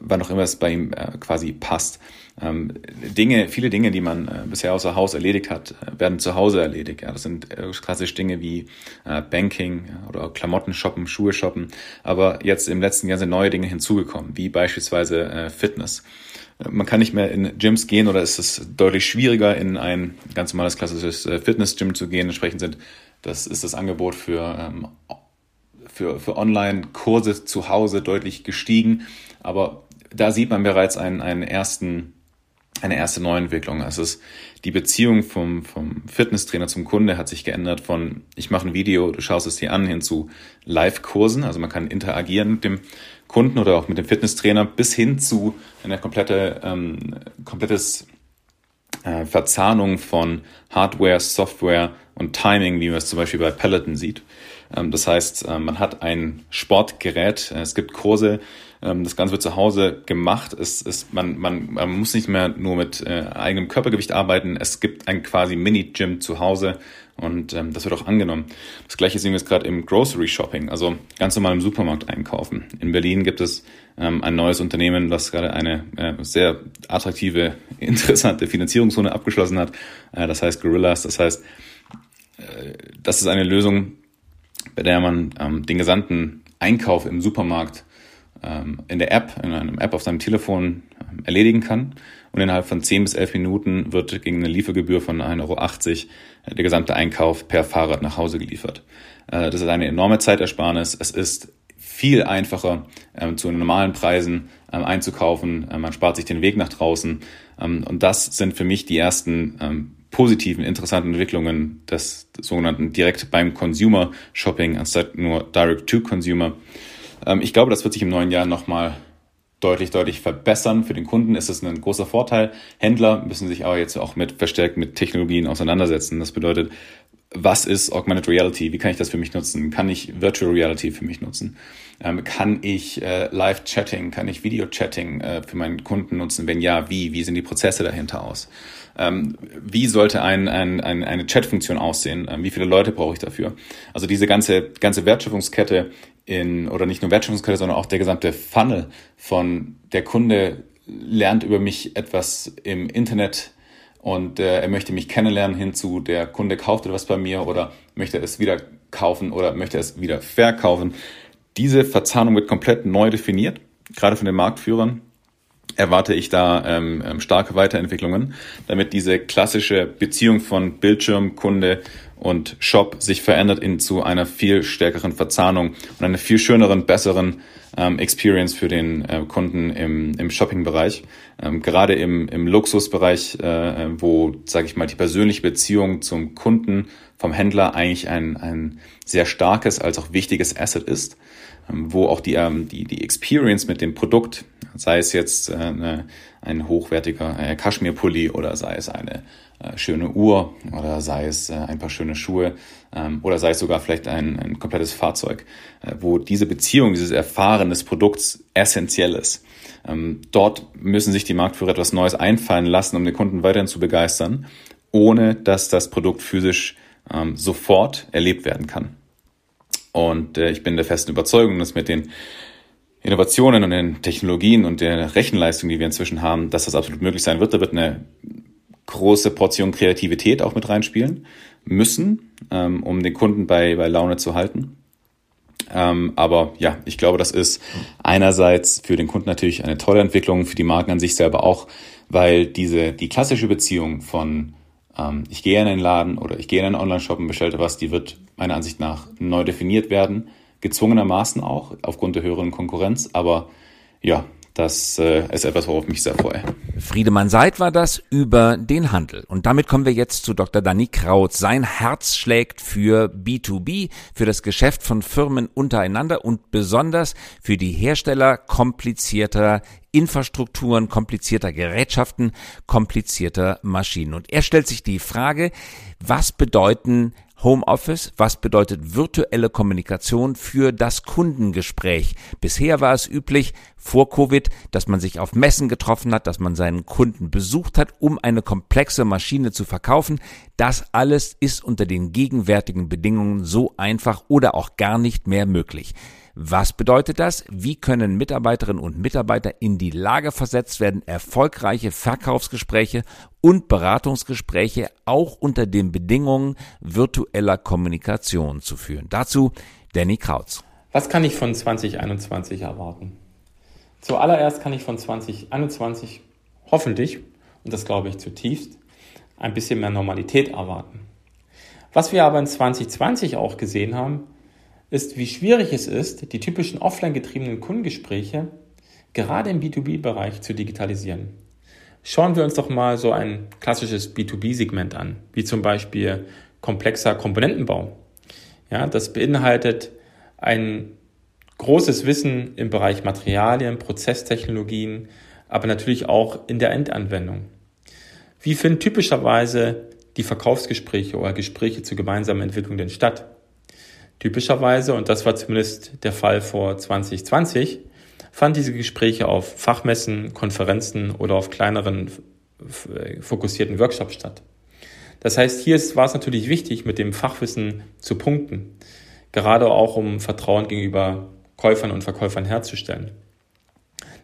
wann auch immer es bei ihm äh, quasi passt. Dinge, viele Dinge, die man äh, bisher außer Haus erledigt hat, äh, werden zu Hause erledigt. das sind klassisch Dinge wie Banking oder Klamotten shoppen, Schuhe shoppen. Aber jetzt im letzten Jahr sind neue Dinge hinzugekommen, wie beispielsweise Fitness. Man kann nicht mehr in Gyms gehen oder ist es deutlich schwieriger, in ein ganz normales klassisches äh, Fitness-Gym zu gehen. Entsprechend sind, das ist das Angebot für, ähm, für, für Online-Kurse zu Hause deutlich gestiegen. Aber da sieht man bereits einen, einen ersten, eine erste Neuentwicklung. Es ist die Beziehung vom, vom Fitnesstrainer zum Kunde hat sich geändert von ich mache ein Video, du schaust es dir an, hin zu Live-Kursen. Also man kann interagieren mit dem Kunden oder auch mit dem Fitnesstrainer bis hin zu einer komplette, ähm, komplettes äh, Verzahnung von Hardware, Software und Timing, wie man es zum Beispiel bei Peloton sieht. Ähm, das heißt, äh, man hat ein Sportgerät, es gibt Kurse, das Ganze wird zu Hause gemacht. Es, es, man, man, man muss nicht mehr nur mit äh, eigenem Körpergewicht arbeiten. Es gibt ein quasi Mini-Gym zu Hause und ähm, das wird auch angenommen. Das gleiche sehen wir jetzt gerade im Grocery Shopping, also ganz normal im Supermarkt einkaufen. In Berlin gibt es ähm, ein neues Unternehmen, das gerade eine äh, sehr attraktive, <laughs> interessante Finanzierungszone abgeschlossen hat. Äh, das heißt Gorillas. Das heißt, äh, das ist eine Lösung, bei der man ähm, den gesamten Einkauf im Supermarkt ähm, in der App, in einem App auf seinem Telefon ähm, erledigen kann. Und innerhalb von 10 bis 11 Minuten wird gegen eine Liefergebühr von 1,80 Euro äh, der gesamte Einkauf per Fahrrad nach Hause geliefert. Äh, das ist eine enorme Zeitersparnis. Es ist viel einfacher, ähm, zu normalen Preisen ähm, einzukaufen. Äh, man spart sich den Weg nach draußen. Ähm, und das sind für mich die ersten ähm, positiven, interessanten Entwicklungen des, des sogenannten direkt beim Consumer Shopping anstatt nur Direct to Consumer. Ähm, ich glaube, das wird sich im neuen Jahr nochmal deutlich, deutlich verbessern. Für den Kunden ist es ein großer Vorteil. Händler müssen sich aber jetzt auch mit verstärkt mit Technologien auseinandersetzen. Das bedeutet, was ist Augmented Reality? Wie kann ich das für mich nutzen? Kann ich Virtual Reality für mich nutzen? Ähm, kann ich äh, Live-Chatting, kann ich Video-Chatting äh, für meinen Kunden nutzen? Wenn ja, wie? Wie sind die Prozesse dahinter aus? Ähm, wie sollte ein, ein, ein, eine Chat-Funktion aussehen? Ähm, wie viele Leute brauche ich dafür? Also diese ganze, ganze Wertschöpfungskette in, oder nicht nur Wertschöpfungskette, sondern auch der gesamte Funnel von der Kunde lernt über mich etwas im Internet und äh, er möchte mich kennenlernen hinzu, der Kunde kauft etwas bei mir oder möchte es wieder kaufen oder möchte es wieder verkaufen. Diese Verzahnung wird komplett neu definiert, gerade von den Marktführern erwarte ich da ähm, ähm, starke Weiterentwicklungen, damit diese klassische Beziehung von Bildschirm, Kunde und Shop sich verändert in zu einer viel stärkeren Verzahnung und einer viel schöneren, besseren ähm, Experience für den äh, Kunden im, im Shopping-Bereich. Ähm, gerade im, im Luxusbereich, äh, äh wo, sage ich mal, die persönliche Beziehung zum Kunden vom Händler eigentlich ein, ein sehr starkes als auch wichtiges Asset ist, wo auch die, ähm, die, die Experience mit dem Produkt, sei es jetzt äh, eine, ein hochwertiger äh, Kaschmirpulli oder sei es eine äh, schöne Uhr oder sei es äh, ein paar schöne Schuhe ähm, oder sei es sogar vielleicht ein, ein komplettes Fahrzeug, äh, wo diese Beziehung, dieses Erfahren des Produkts essentiell ist. Ähm, dort müssen sich die Marktführer etwas Neues einfallen lassen, um den Kunden weiterhin zu begeistern, ohne dass das Produkt physisch ähm, sofort erlebt werden kann. Und äh, ich bin der festen Überzeugung, dass mit den Innovationen und den Technologien und der Rechenleistung, die wir inzwischen haben, dass das absolut möglich sein wird. Da wird eine große Portion Kreativität auch mit reinspielen müssen, ähm, um den Kunden bei, bei Laune zu halten. Ähm, aber ja, ich glaube, das ist einerseits für den Kunden natürlich eine tolle Entwicklung, für die Marken an sich selber auch, weil diese, die klassische Beziehung von ähm, ich gehe in einen Laden oder ich gehe in einen Online-Shop und bestelle was, die wird meiner Ansicht nach neu definiert werden. Gezwungenermaßen auch, aufgrund der höheren Konkurrenz. Aber ja, das äh, ist etwas, worauf mich sehr freue. Friedemann Seid war das über den Handel. Und damit kommen wir jetzt zu Dr. Danny Kraut. Sein Herz schlägt für B2B, für das Geschäft von Firmen untereinander und besonders für die Hersteller komplizierter Infrastrukturen, komplizierter Gerätschaften, komplizierter Maschinen. Und er stellt sich die Frage, was bedeuten Homeoffice, was bedeutet virtuelle Kommunikation für das Kundengespräch? Bisher war es üblich, vor Covid, dass man sich auf Messen getroffen hat, dass man seinen Kunden besucht hat, um eine komplexe Maschine zu verkaufen. Das alles ist unter den gegenwärtigen Bedingungen so einfach oder auch gar nicht mehr möglich. Was bedeutet das? Wie können Mitarbeiterinnen und Mitarbeiter in die Lage versetzt werden, erfolgreiche Verkaufsgespräche und Beratungsgespräche auch unter den Bedingungen virtueller Kommunikation zu führen? Dazu Danny Krautz. Was kann ich von 2021 erwarten? Zuallererst kann ich von 2021 hoffentlich, und das glaube ich zutiefst, ein bisschen mehr Normalität erwarten. Was wir aber in 2020 auch gesehen haben, ist, wie schwierig es ist, die typischen offline getriebenen Kundengespräche gerade im B2B-Bereich zu digitalisieren. Schauen wir uns doch mal so ein klassisches B2B-Segment an, wie zum Beispiel komplexer Komponentenbau. Ja, das beinhaltet ein großes Wissen im Bereich Materialien, Prozesstechnologien, aber natürlich auch in der Endanwendung. Wie finden typischerweise die Verkaufsgespräche oder Gespräche zur gemeinsamen Entwicklung denn statt? Typischerweise, und das war zumindest der Fall vor 2020, fanden diese Gespräche auf Fachmessen, Konferenzen oder auf kleineren fokussierten Workshops statt. Das heißt, hier war es natürlich wichtig, mit dem Fachwissen zu punkten, gerade auch um Vertrauen gegenüber Käufern und Verkäufern herzustellen.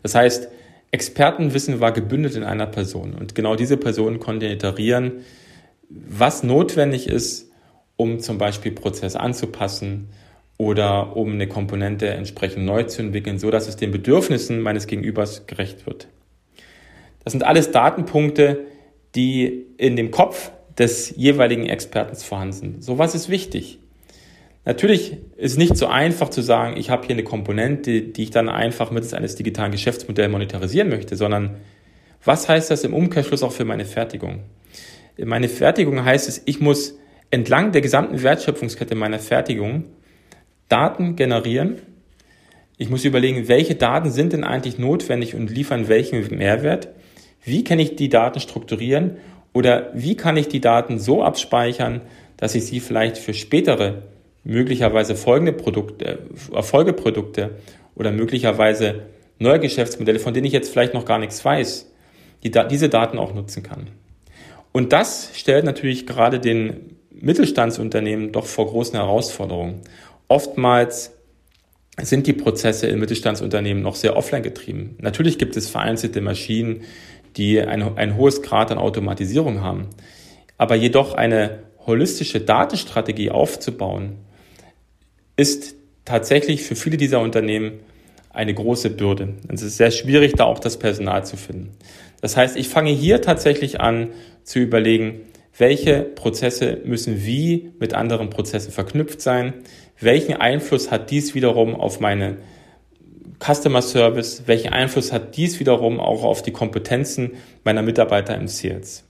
Das heißt, Expertenwissen war gebündelt in einer Person und genau diese Person konnte iterieren, was notwendig ist, um zum Beispiel Prozesse anzupassen oder um eine Komponente entsprechend neu zu entwickeln, so dass es den Bedürfnissen meines Gegenübers gerecht wird. Das sind alles Datenpunkte, die in dem Kopf des jeweiligen Experten vorhanden sind. So was ist wichtig. Natürlich ist es nicht so einfach zu sagen, ich habe hier eine Komponente, die ich dann einfach mittels eines digitalen Geschäftsmodells monetarisieren möchte, sondern was heißt das im Umkehrschluss auch für meine Fertigung? Meine Fertigung heißt es, ich muss entlang der gesamten Wertschöpfungskette meiner Fertigung Daten generieren. Ich muss überlegen, welche Daten sind denn eigentlich notwendig und liefern welchen Mehrwert. Wie kann ich die Daten strukturieren oder wie kann ich die Daten so abspeichern, dass ich sie vielleicht für spätere, möglicherweise folgende Produkte, Erfolgeprodukte oder möglicherweise neue Geschäftsmodelle, von denen ich jetzt vielleicht noch gar nichts weiß, die, diese Daten auch nutzen kann. Und das stellt natürlich gerade den Mittelstandsunternehmen doch vor großen Herausforderungen. Oftmals sind die Prozesse in Mittelstandsunternehmen noch sehr offline getrieben. Natürlich gibt es vereinzelte Maschinen, die ein, ein hohes Grad an Automatisierung haben. Aber jedoch eine holistische Datenstrategie aufzubauen, ist tatsächlich für viele dieser Unternehmen eine große Bürde. Es ist sehr schwierig, da auch das Personal zu finden. Das heißt, ich fange hier tatsächlich an zu überlegen, welche Prozesse müssen wie mit anderen Prozessen verknüpft sein, welchen Einfluss hat dies wiederum auf meine Customer Service, welchen Einfluss hat dies wiederum auch auf die Kompetenzen meiner Mitarbeiter im Sales.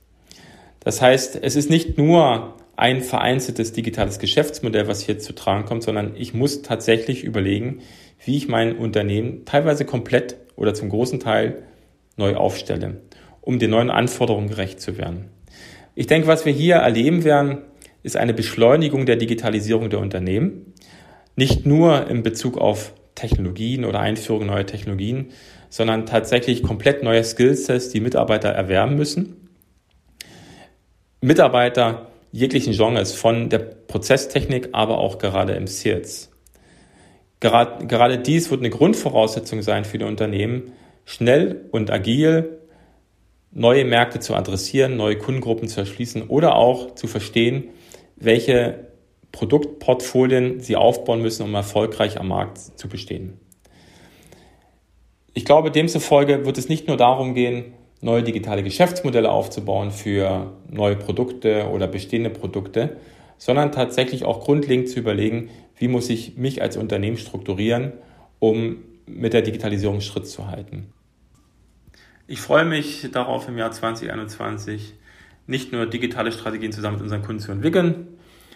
Das heißt, es ist nicht nur ein vereinzeltes digitales Geschäftsmodell, was hier zu tragen kommt, sondern ich muss tatsächlich überlegen, wie ich mein Unternehmen teilweise komplett oder zum großen Teil neu aufstelle, um den neuen Anforderungen gerecht zu werden. Ich denke, was wir hier erleben werden, ist eine Beschleunigung der Digitalisierung der Unternehmen. Nicht nur in Bezug auf Technologien oder Einführung neuer Technologien, sondern tatsächlich komplett neue Skillsets, die Mitarbeiter erwerben müssen. Mitarbeiter jeglichen Genres, von der Prozesstechnik, aber auch gerade im Sales. Gerade, gerade dies wird eine Grundvoraussetzung sein für die Unternehmen, schnell und agil neue Märkte zu adressieren, neue Kundengruppen zu erschließen oder auch zu verstehen, welche Produktportfolien sie aufbauen müssen, um erfolgreich am Markt zu bestehen. Ich glaube, demzufolge wird es nicht nur darum gehen, neue digitale Geschäftsmodelle aufzubauen für neue Produkte oder bestehende Produkte, sondern tatsächlich auch grundlegend zu überlegen, wie muss ich mich als Unternehmen strukturieren, um mit der Digitalisierung Schritt zu halten. Ich freue mich darauf, im Jahr 2021 nicht nur digitale Strategien zusammen mit unseren Kunden zu entwickeln,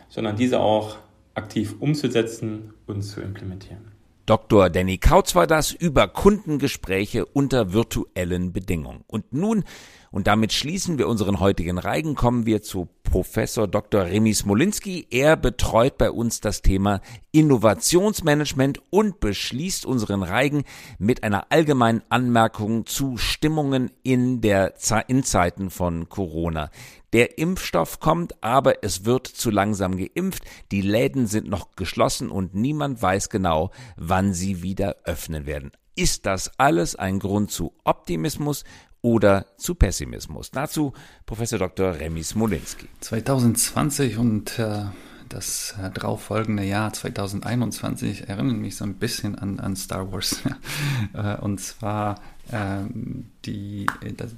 sondern diese auch aktiv umzusetzen und zu implementieren. Dr. Danny Kautz war das über Kundengespräche unter virtuellen Bedingungen. Und nun, und damit schließen wir unseren heutigen Reigen, kommen wir zu Professor Dr. Remy Smolinski. Er betreut bei uns das Thema Innovationsmanagement und beschließt unseren Reigen mit einer allgemeinen Anmerkung zu Stimmungen in der in Zeiten von Corona. Der Impfstoff kommt, aber es wird zu langsam geimpft. Die Läden sind noch geschlossen und niemand weiß genau, wann sie wieder öffnen werden. Ist das alles ein Grund zu Optimismus oder zu Pessimismus? Dazu Professor Dr. Remy Smolinski. 2020 und äh, das äh, darauffolgende Jahr 2021 erinnern mich so ein bisschen an, an Star Wars. <laughs> äh, und zwar ähm, die,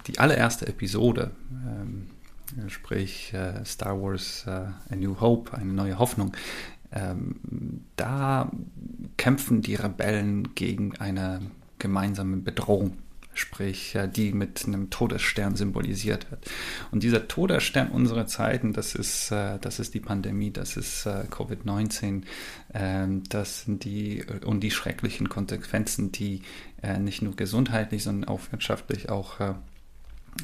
die allererste Episode. Ähm, sprich äh, Star Wars äh, A New Hope, eine neue Hoffnung, ähm, da kämpfen die Rebellen gegen eine gemeinsame Bedrohung, sprich äh, die mit einem Todesstern symbolisiert wird. Und dieser Todesstern unserer Zeiten, das ist, äh, das ist die Pandemie, das ist äh, Covid-19, ähm, das sind die und die schrecklichen Konsequenzen, die äh, nicht nur gesundheitlich, sondern auch wirtschaftlich auch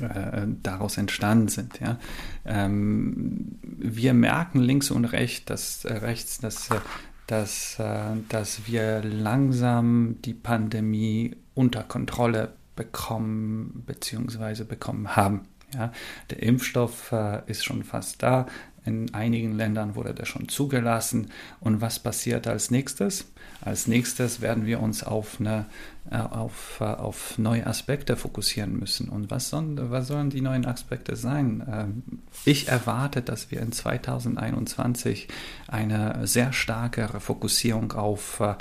äh, daraus entstanden sind. Ja. Ähm, wir merken links und rechts, dass, äh, rechts, dass, äh, dass, äh, dass wir langsam die Pandemie unter Kontrolle bekommen bzw. bekommen haben. Ja. Der Impfstoff äh, ist schon fast da. In einigen Ländern wurde der schon zugelassen. Und was passiert als nächstes? Als nächstes werden wir uns auf, eine, äh, auf, äh, auf neue Aspekte fokussieren müssen. Und was sollen, was sollen die neuen Aspekte sein? Ähm, ich erwarte, dass wir in 2021 eine sehr starke Fokussierung auf, äh,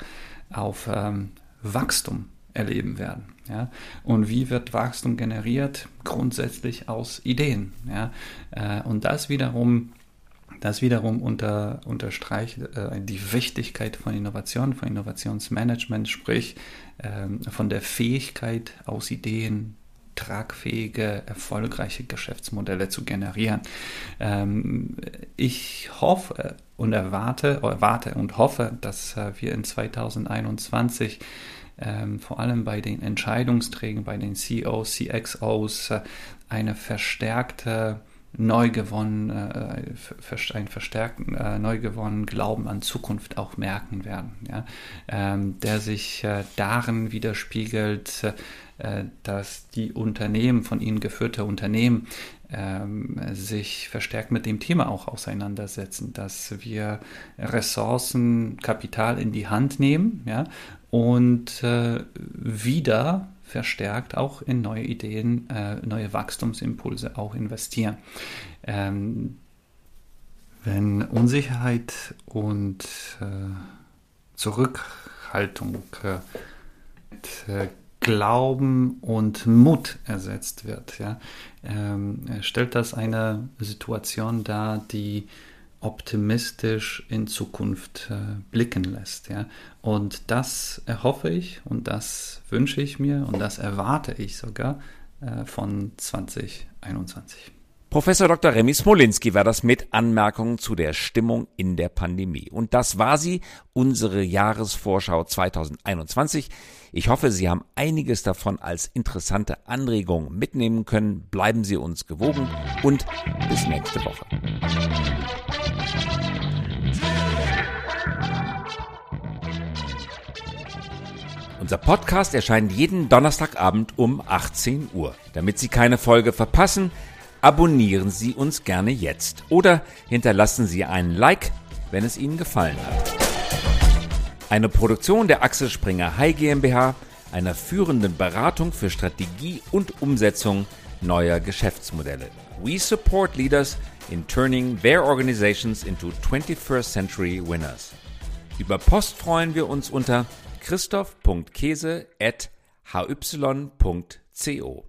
auf ähm, Wachstum erleben werden. Ja? Und wie wird Wachstum generiert? Grundsätzlich aus Ideen. Ja? Und das wiederum das wiederum unter, unterstreicht äh, die Wichtigkeit von Innovation, von Innovationsmanagement, sprich äh, von der Fähigkeit aus Ideen tragfähige, erfolgreiche Geschäftsmodelle zu generieren. Ähm, ich hoffe und erwarte, erwarte und hoffe, dass äh, wir in 2021 ähm, vor allem bei den Entscheidungsträgern, bei den CEOs, CXOs äh, eine verstärkte neu gewonnen, äh, einen verstärkten, äh, neu gewonnenen Glauben an Zukunft auch merken werden, ja? ähm, der sich äh, darin widerspiegelt, äh, dass die Unternehmen, von ihnen geführte Unternehmen, ähm, sich verstärkt mit dem Thema auch auseinandersetzen, dass wir Ressourcen, Kapital in die Hand nehmen ja, und äh, wieder verstärkt auch in neue Ideen, äh, neue Wachstumsimpulse auch investieren. Ähm, wenn Unsicherheit und äh, Zurückhaltung äh, mit Glauben und Mut ersetzt wird, ja, ähm, stellt das eine Situation dar, die optimistisch in Zukunft äh, blicken lässt. Ja? Und das erhoffe ich und das wünsche ich mir und das erwarte ich sogar äh, von 2021. Professor Dr. Remy Smolinski war das mit Anmerkungen zu der Stimmung in der Pandemie. Und das war sie, unsere Jahresvorschau 2021. Ich hoffe, Sie haben einiges davon als interessante Anregung mitnehmen können. Bleiben Sie uns gewogen und bis nächste Woche. Unser Podcast erscheint jeden Donnerstagabend um 18 Uhr. Damit Sie keine Folge verpassen, abonnieren Sie uns gerne jetzt oder hinterlassen Sie einen Like, wenn es Ihnen gefallen hat. Eine Produktion der Axel Springer High GmbH, einer führenden Beratung für Strategie und Umsetzung neuer Geschäftsmodelle. We support leaders in turning their organizations into 21st century winners. Über Post freuen wir uns unter christoph.käse at hy.co.